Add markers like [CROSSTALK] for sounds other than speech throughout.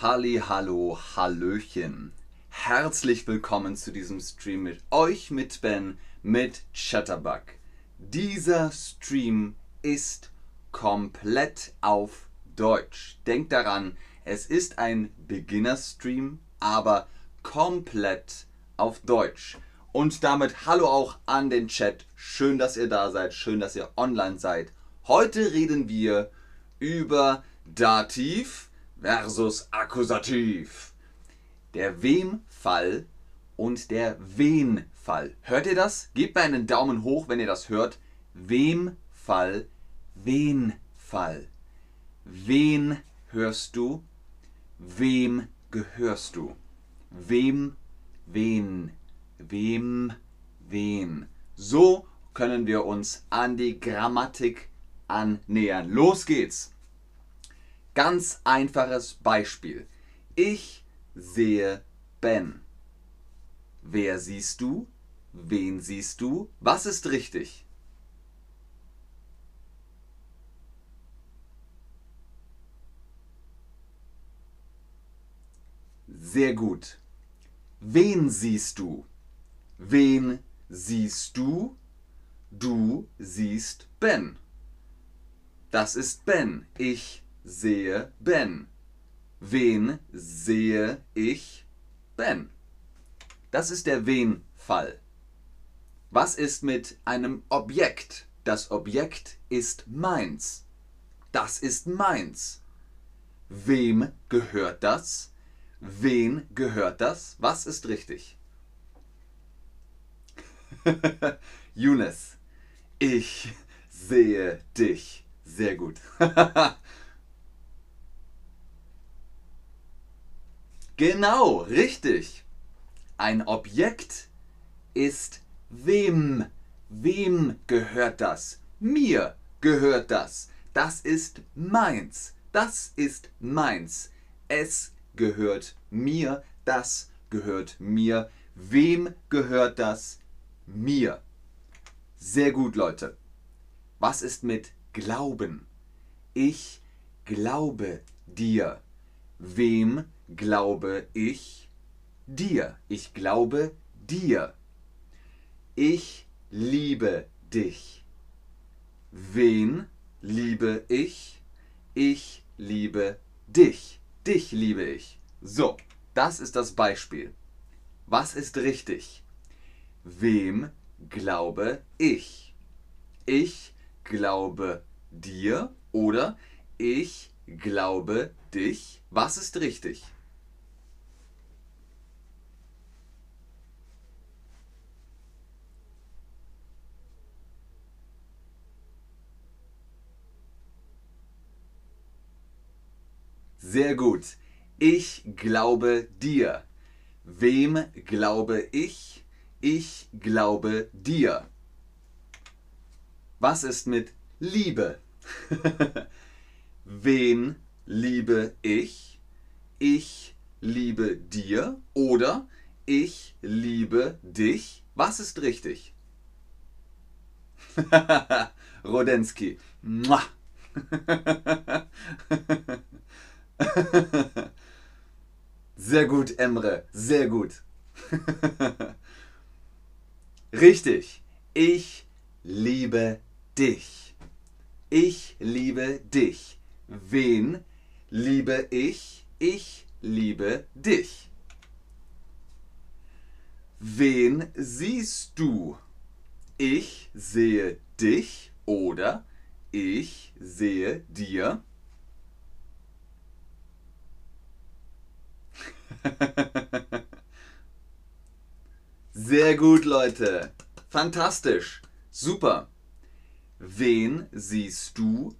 Halli, hallo, hallöchen. Herzlich willkommen zu diesem Stream mit euch, mit Ben, mit Chatterbug. Dieser Stream ist komplett auf Deutsch. Denkt daran, es ist ein Beginner-Stream, aber komplett auf Deutsch. Und damit hallo auch an den Chat. Schön, dass ihr da seid, schön, dass ihr online seid. Heute reden wir über Dativ versus Akkusativ. Der Wem-Fall und der Wen-Fall. Hört ihr das? Gebt mir einen Daumen hoch, wenn ihr das hört. Wem-Fall, Wen-Fall. Wen hörst du? Wem gehörst du? Wem, wen, wem, wen. So können wir uns an die Grammatik annähern. Los geht's! Ganz einfaches Beispiel. Ich sehe Ben. Wer siehst du? Wen siehst du? Was ist richtig? Sehr gut. Wen siehst du? Wen siehst du? Du siehst Ben. Das ist Ben. Ich sehe Ben. Wen sehe ich? Ben. Das ist der Wen-Fall. Was ist mit einem Objekt? Das Objekt ist meins. Das ist meins. Wem gehört das? Wen gehört das? Was ist richtig? [LAUGHS] Younes, ich sehe dich. Sehr gut. [LAUGHS] genau, richtig. Ein Objekt ist wem. Wem gehört das? Mir gehört das. Das ist meins. Das ist meins. Es gehört mir. Das gehört mir. Wem gehört das? Mir. Sehr gut, Leute. Was ist mit Glauben? Ich glaube dir. Wem glaube ich? Dir. Ich glaube dir. Ich liebe dich. Wen liebe ich? Ich liebe dich. Dich liebe ich. So, das ist das Beispiel. Was ist richtig? Wem glaube ich? Ich glaube dir oder ich glaube dich. Was ist richtig? Sehr gut. Ich glaube dir. Wem glaube ich? Ich glaube dir. Was ist mit Liebe? [LAUGHS] Wen liebe ich? Ich liebe dir oder ich liebe dich. Was ist richtig? [LAUGHS] Rodensky. [LAUGHS] Sehr gut, Emre. Sehr gut. [LAUGHS] Richtig. Ich liebe dich. Ich liebe dich. Wen liebe ich? Ich liebe dich. Wen siehst du? Ich sehe dich oder ich sehe dir. [LAUGHS] Sehr gut, Leute. Fantastisch. Super. Wen siehst du?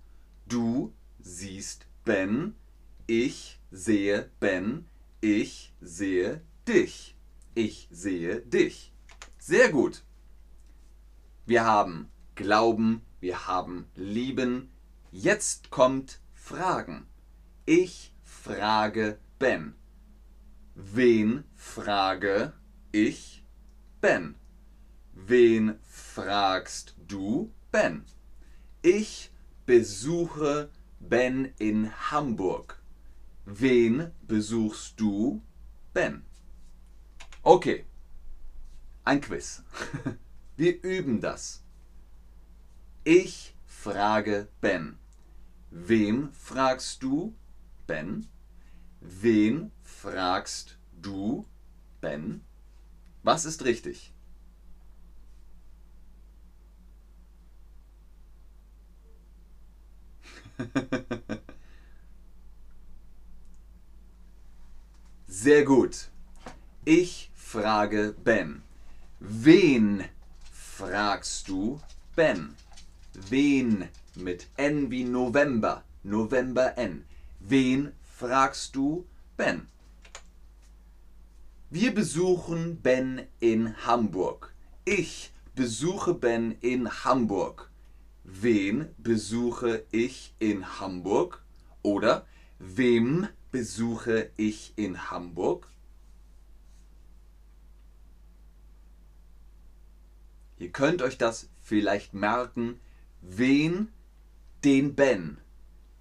Du siehst Ben. Ich sehe Ben. Ich sehe dich. Ich sehe dich. Sehr gut. Wir haben Glauben, wir haben Lieben. Jetzt kommt Fragen. Ich frage Ben. Wen frage ich? Ben. Wen fragst du? Ben. Ich besuche Ben in Hamburg. Wen besuchst du, Ben? Okay, ein Quiz. [LAUGHS] Wir üben das. Ich frage Ben. Wem fragst du, Ben? Wen fragst du, Ben? Was ist richtig? [LAUGHS] Sehr gut. Ich frage Ben. Wen fragst du, Ben? Wen mit N wie November. November N. Wen fragst du, Ben? Wir besuchen Ben in Hamburg. Ich besuche Ben in Hamburg. Wen besuche ich in Hamburg? Oder wem besuche ich in Hamburg? Ihr könnt euch das vielleicht merken. Wen? Den Ben.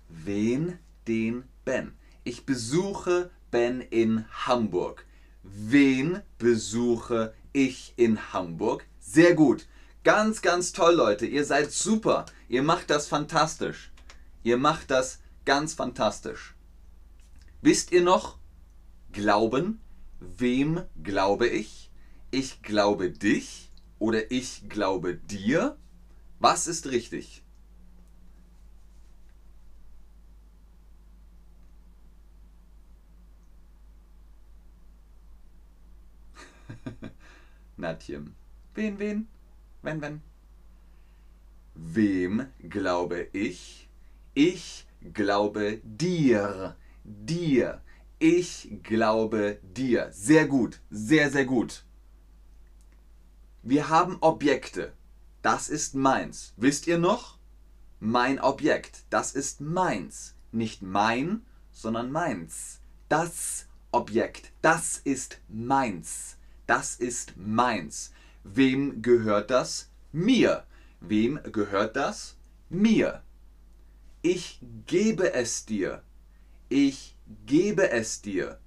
Wen? Den Ben. Ich besuche Ben in Hamburg. Wen besuche ich in Hamburg? Sehr gut. Ganz, ganz toll, Leute. Ihr seid super. Ihr macht das fantastisch. Ihr macht das ganz fantastisch. Wisst ihr noch? Glauben. Wem glaube ich? Ich glaube dich oder ich glaube dir. Was ist richtig? [LAUGHS] Natjem. Wen, wen? Wenn, wenn? Wem glaube ich? Ich glaube dir. Dir. Ich glaube dir. Sehr gut. Sehr, sehr gut. Wir haben Objekte. Das ist meins. Wisst ihr noch? Mein Objekt. Das ist meins. Nicht mein, sondern meins. Das Objekt. Das ist meins. Das ist meins. Wem gehört das? Mir. Wem gehört das? Mir. Ich gebe es dir. Ich gebe es dir.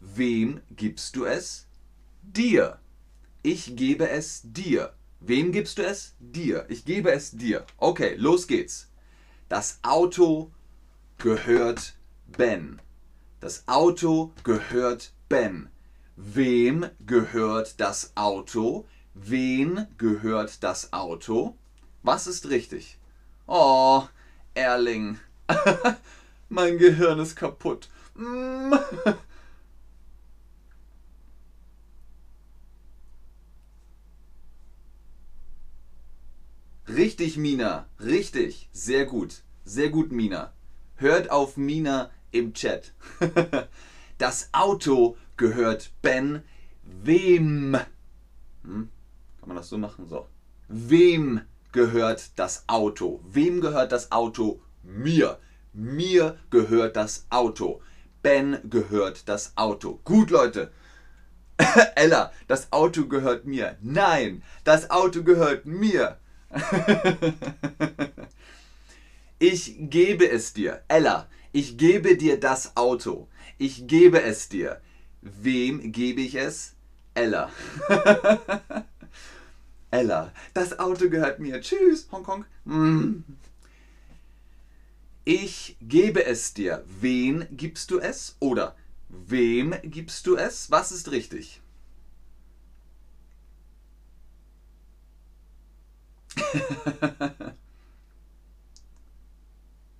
Wem gibst du es? Dir. Ich gebe es dir. Wem gibst du es? Dir. Ich gebe es dir. Okay, los geht's. Das Auto gehört Ben. Das Auto gehört Ben. Wem gehört das Auto? Wen gehört das Auto? Was ist richtig? Oh, Erling. [LAUGHS] mein Gehirn ist kaputt. Mm. Richtig, Mina. Richtig. Sehr gut. Sehr gut, Mina. Hört auf Mina im Chat. [LAUGHS] Das Auto gehört Ben. Wem? Hm? Kann man das so machen? So. Wem gehört das Auto? Wem gehört das Auto? Mir. Mir gehört das Auto. Ben gehört das Auto. Gut, Leute. [LAUGHS] Ella, das Auto gehört mir. Nein, das Auto gehört mir. [LAUGHS] ich gebe es dir. Ella, ich gebe dir das Auto. Ich gebe es dir. Wem gebe ich es? Ella. [LAUGHS] Ella, das Auto gehört mir. Tschüss, Hongkong. Mm. Ich gebe es dir. Wen gibst du es? Oder wem gibst du es? Was ist richtig? [LAUGHS]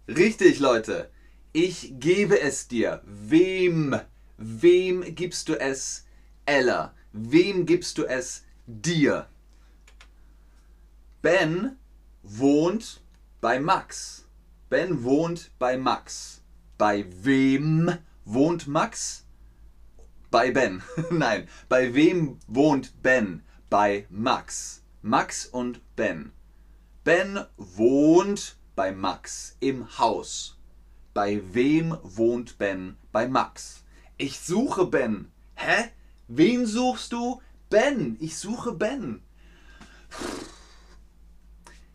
Richtig, Leute. Ich gebe es dir. Wem? Wem gibst du es? Ella. Wem gibst du es? Dir. Ben wohnt bei Max. Ben wohnt bei Max. Bei wem wohnt Max? Bei Ben. [LAUGHS] Nein, bei wem wohnt Ben? Bei Max. Max und Ben. Ben wohnt bei Max im Haus. Bei wem wohnt Ben? Bei Max. Ich suche Ben. Hä? Wen suchst du? Ben. Ich suche Ben.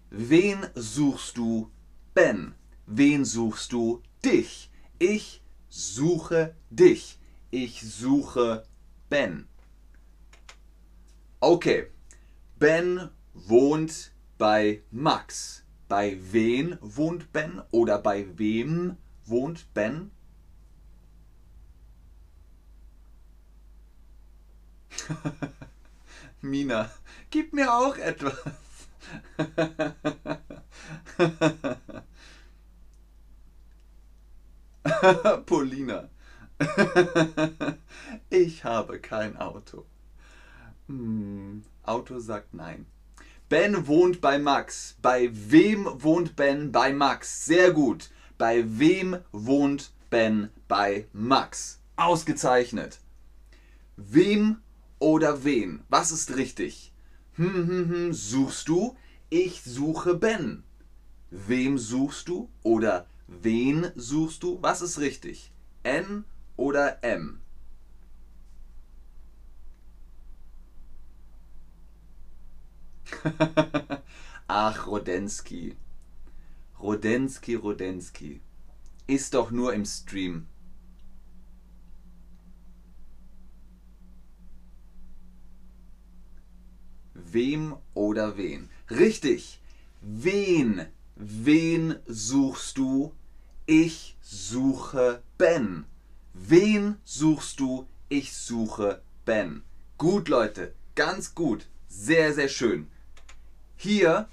Wen suchst du? Ben. Wen suchst du? Dich. Ich suche dich. Ich suche Ben. Okay. Ben wohnt bei Max. Bei wen wohnt Ben oder bei wem wohnt Ben? [LAUGHS] Mina, gib mir auch etwas. [LAUGHS] Polina. [LAUGHS] ich habe kein Auto. Hm, Auto sagt nein. Ben wohnt bei Max. Bei wem wohnt Ben bei Max? Sehr gut. Bei wem wohnt Ben bei Max? Ausgezeichnet. Wem oder wen? Was ist richtig? Hm, hm, hm, suchst du? Ich suche Ben. Wem suchst du? Oder wen suchst du? Was ist richtig? N oder M? [LAUGHS] Ach, Rodensky. Rodensky, Rodensky. Ist doch nur im Stream. Wem oder wen? Richtig. Wen? Wen suchst du? Ich suche Ben. Wen suchst du? Ich suche Ben. Gut, Leute. Ganz gut. Sehr, sehr schön. Hier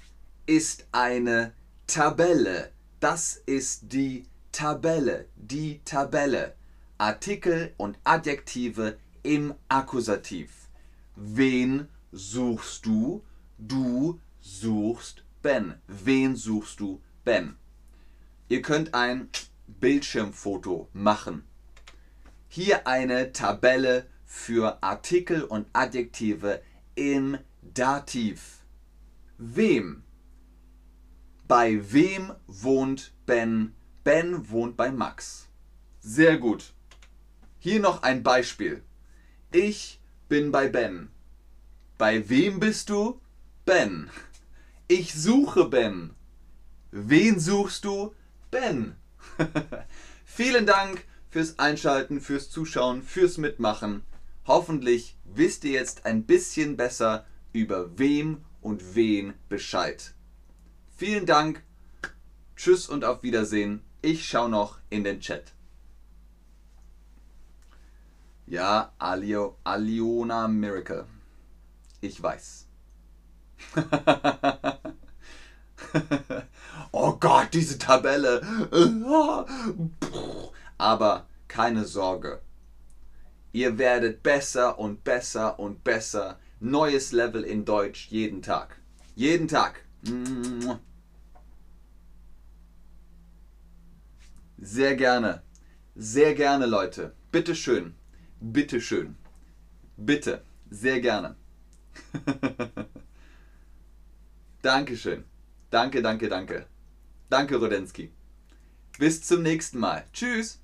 ist eine Tabelle. Das ist die Tabelle. Die Tabelle. Artikel und Adjektive im Akkusativ. Wen suchst du? Du suchst Ben. Wen suchst du? Ben. Ihr könnt ein Bildschirmfoto machen. Hier eine Tabelle für Artikel und Adjektive im Dativ. Wem? Bei wem wohnt Ben? Ben wohnt bei Max. Sehr gut. Hier noch ein Beispiel. Ich bin bei Ben. Bei wem bist du? Ben. Ich suche Ben. Wen suchst du? Ben. [LAUGHS] Vielen Dank fürs Einschalten, fürs Zuschauen, fürs Mitmachen. Hoffentlich wisst ihr jetzt ein bisschen besser über wem und wen Bescheid. Vielen Dank. Tschüss und auf Wiedersehen. Ich schaue noch in den Chat. Ja, Alio, Aliona Miracle. Ich weiß. [LAUGHS] oh Gott, diese Tabelle. [LAUGHS] Aber keine Sorge. Ihr werdet besser und besser und besser. Neues Level in Deutsch jeden Tag. Jeden Tag. Sehr gerne. Sehr gerne, Leute. Bitte schön. Bitte schön. Bitte. Sehr gerne. [LAUGHS] Dankeschön. Danke, danke, danke. Danke, Rodensky. Bis zum nächsten Mal. Tschüss.